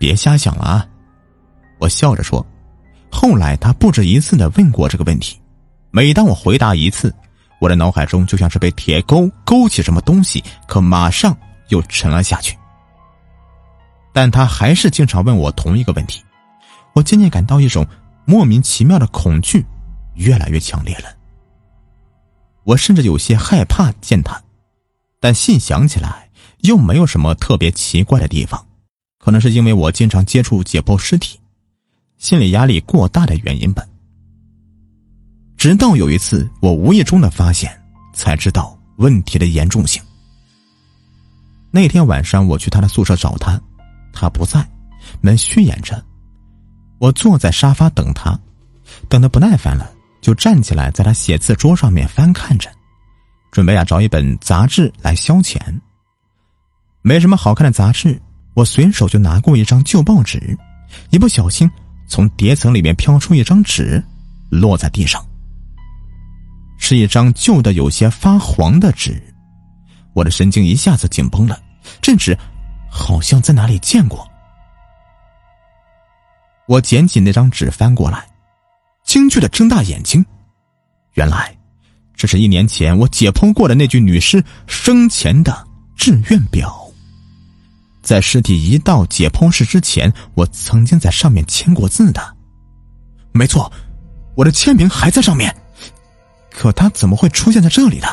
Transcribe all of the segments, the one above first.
别瞎想了啊！我笑着说。后来他不止一次的问过这个问题，每当我回答一次，我的脑海中就像是被铁钩勾起什么东西，可马上又沉了下去。但他还是经常问我同一个问题，我渐渐感到一种莫名其妙的恐惧，越来越强烈了。我甚至有些害怕见他，但细想起来又没有什么特别奇怪的地方，可能是因为我经常接触解剖尸体，心理压力过大的原因吧。直到有一次我无意中的发现，才知道问题的严重性。那天晚上我去他的宿舍找他，他不在，门虚掩着，我坐在沙发等他，等的不耐烦了。就站起来，在他写字桌上面翻看着，准备啊找一本杂志来消遣。没什么好看的杂志，我随手就拿过一张旧报纸，一不小心从叠层里面飘出一张纸，落在地上。是一张旧的有些发黄的纸，我的神经一下子紧绷了，这纸好像在哪里见过。我捡起那张纸翻过来。惊惧的睁大眼睛，原来这是一年前我解剖过的那具女尸生前的志愿表。在尸体移到解剖室之前，我曾经在上面签过字的。没错，我的签名还在上面。可他怎么会出现在这里呢？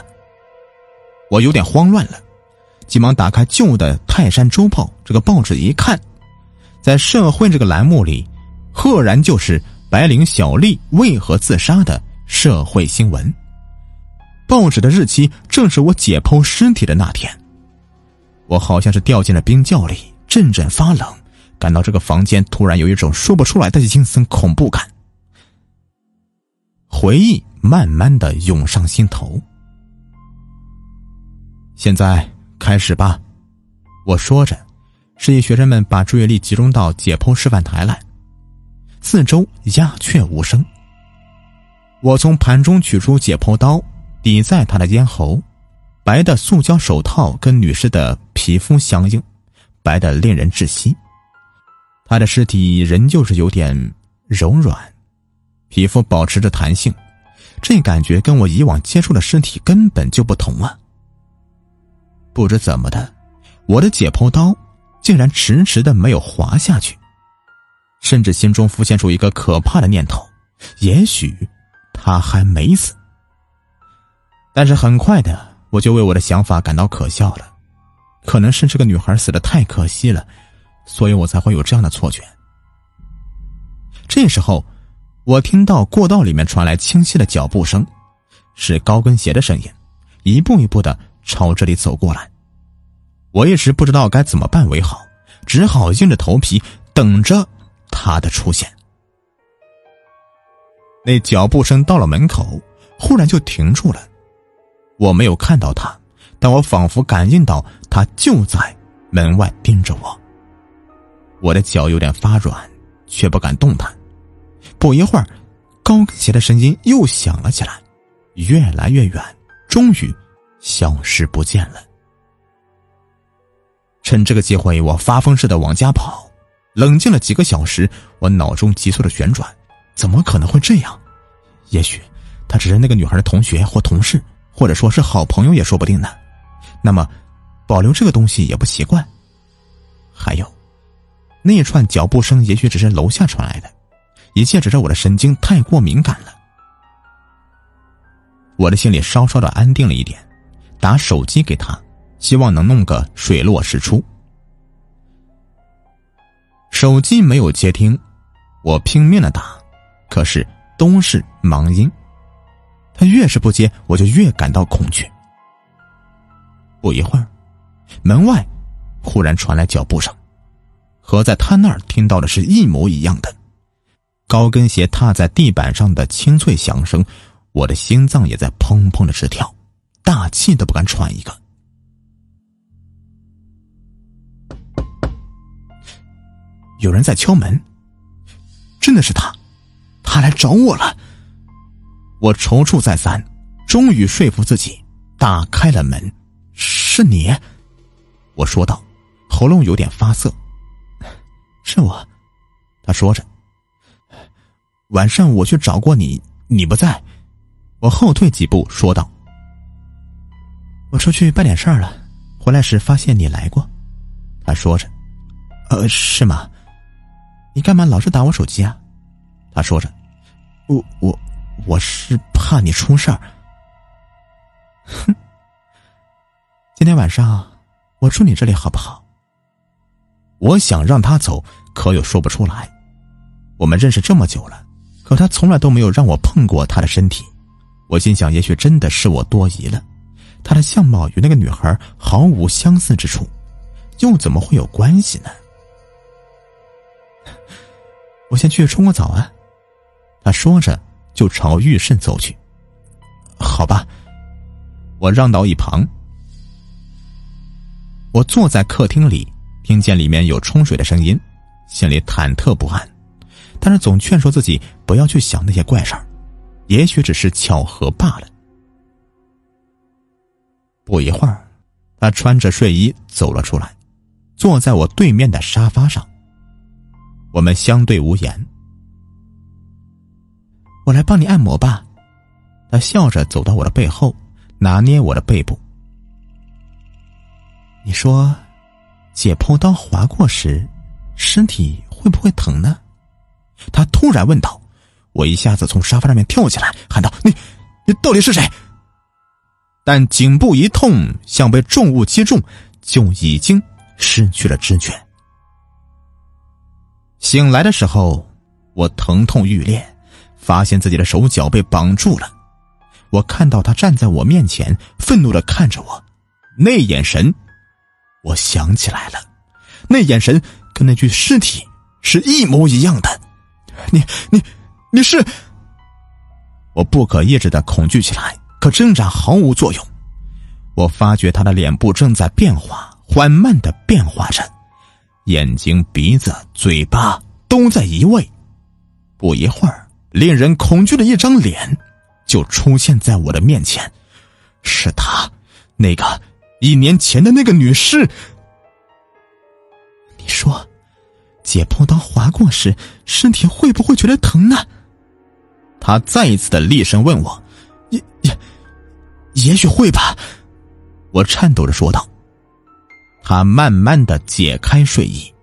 我有点慌乱了，急忙打开旧的《泰山周报》这个报纸一看，在社会这个栏目里，赫然就是。白领小丽为何自杀的社会新闻。报纸的日期正是我解剖尸体的那天。我好像是掉进了冰窖里，阵阵发冷，感到这个房间突然有一种说不出来的阴森恐怖感。回忆慢慢的涌上心头。现在开始吧，我说着，示意学生们把注意力集中到解剖示范台来。四周鸦雀无声。我从盘中取出解剖刀，抵在他的咽喉。白的塑胶手套跟女士的皮肤相应，白的令人窒息。他的尸体仍旧是有点柔软，皮肤保持着弹性，这感觉跟我以往接触的尸体根本就不同啊！不知怎么的，我的解剖刀竟然迟迟的没有滑下去。甚至心中浮现出一个可怕的念头：也许他还没死。但是很快的，我就为我的想法感到可笑了。可能是这个女孩死的太可惜了，所以我才会有这样的错觉。这时候，我听到过道里面传来清晰的脚步声，是高跟鞋的声音，一步一步的朝这里走过来。我一时不知道该怎么办为好，只好硬着头皮等着。他的出现，那脚步声到了门口，忽然就停住了。我没有看到他，但我仿佛感应到他就在门外盯着我。我的脚有点发软，却不敢动弹。不一会儿，高跟鞋的声音又响了起来，越来越远，终于消失不见了。趁这个机会，我发疯似的往家跑。冷静了几个小时，我脑中急速的旋转，怎么可能会这样？也许他只是那个女孩的同学或同事，或者说是好朋友也说不定呢。那么，保留这个东西也不奇怪。还有，那一串脚步声也许只是楼下传来的，一切只是我的神经太过敏感了。我的心里稍稍的安定了一点，打手机给他，希望能弄个水落石出。手机没有接听，我拼命的打，可是都是忙音。他越是不接，我就越感到恐惧。不一会儿，门外忽然传来脚步声，和在他那儿听到的是一模一样的，高跟鞋踏在地板上的清脆响声，我的心脏也在砰砰的直跳，大气都不敢喘一个。有人在敲门，真的是他，他来找我了。我踌躇再三，终于说服自己打开了门。是你，我说道，喉咙有点发涩。是我。他说着，晚上我去找过你，你不在。我后退几步说道：“我出去办点事儿了，回来时发现你来过。”他说着：“呃，是吗？你干嘛老是打我手机啊？”他说着：“我我我是怕你出事儿。”哼，今天晚上我住你这里好不好？我想让他走，可又说不出来。我们认识这么久了，可他从来都没有让我碰过他的身体。我心想，也许真的是我多疑了。他的相貌与那个女孩毫无相似之处，又怎么会有关系呢？我先去冲个澡啊。他说着就朝浴室走去。好吧。我让到一旁，我坐在客厅里，听见里面有冲水的声音，心里忐忑不安，但是总劝说自己不要去想那些怪事儿，也许只是巧合罢了。不一会儿，他穿着睡衣走了出来，坐在我对面的沙发上。我们相对无言。我来帮你按摩吧，他笑着走到我的背后。拿捏我的背部，你说，解剖刀划过时，身体会不会疼呢？他突然问道。我一下子从沙发上面跳起来，喊道：“你，你到底是谁？”但颈部一痛，像被重物击中，就已经失去了知觉。醒来的时候，我疼痛欲裂，发现自己的手脚被绑住了。我看到他站在我面前，愤怒的看着我，那眼神，我想起来了，那眼神跟那具尸体是一模一样的。你你你是？我不可抑制的恐惧起来，可挣扎毫无作用。我发觉他的脸部正在变化，缓慢的变化着，眼睛、鼻子、嘴巴都在移位。不一会儿，令人恐惧的一张脸。就出现在我的面前，是他，那个一年前的那个女尸。你说，解剖刀划过时，身体会不会觉得疼呢？他再一次的厉声问我，也也，也许会吧。我颤抖着说道。他慢慢的解开睡衣，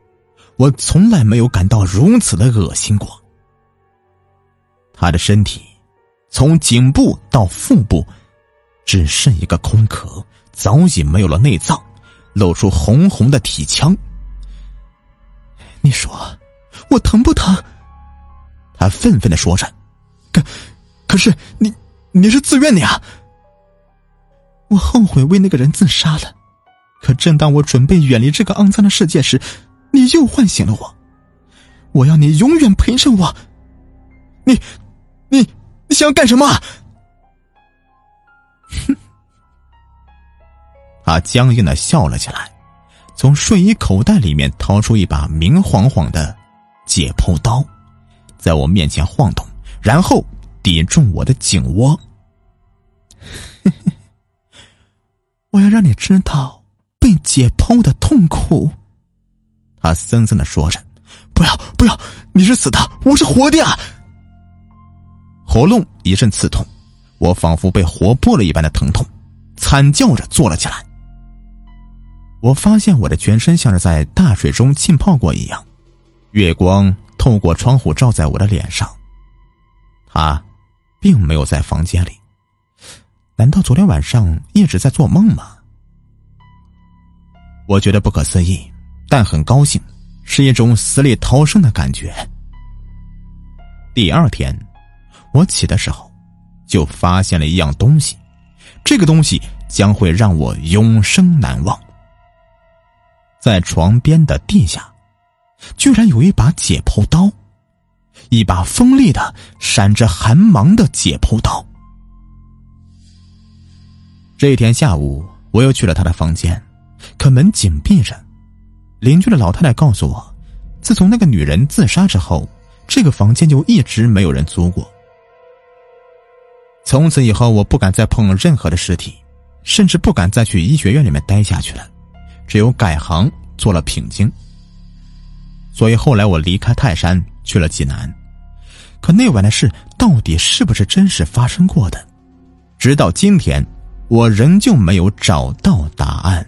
我从来没有感到如此的恶心过。他的身体。从颈部到腹部，只剩一个空壳，早已没有了内脏，露出红红的体腔。你说我疼不疼？他愤愤的说着。可可是你你是自愿的呀！我后悔为那个人自杀了，可正当我准备远离这个肮脏的世界时，你又唤醒了我。我要你永远陪着我。你，你。你想要干什么？哼！他僵硬的笑了起来，从睡衣口袋里面掏出一把明晃晃的解剖刀，在我面前晃动，然后抵中我的颈窝。我要让你知道被解剖的痛苦。他森森的说着：“不要，不要！你是死的，我是活的呀！”喉咙一阵刺痛，我仿佛被活剥了一般的疼痛，惨叫着坐了起来。我发现我的全身像是在大水中浸泡过一样，月光透过窗户照在我的脸上。他，并没有在房间里，难道昨天晚上一直在做梦吗？我觉得不可思议，但很高兴，是一种死里逃生的感觉。第二天。我起的时候，就发现了一样东西，这个东西将会让我永生难忘。在床边的地下，居然有一把解剖刀，一把锋利的、闪着寒芒的解剖刀。这一天下午，我又去了他的房间，可门紧闭着。邻居的老太太告诉我，自从那个女人自杀之后，这个房间就一直没有人租过。从此以后，我不敢再碰任何的尸体，甚至不敢再去医学院里面待下去了，只有改行做了品经。所以后来我离开泰山去了济南。可那晚的事到底是不是真实发生过的？直到今天，我仍旧没有找到答案。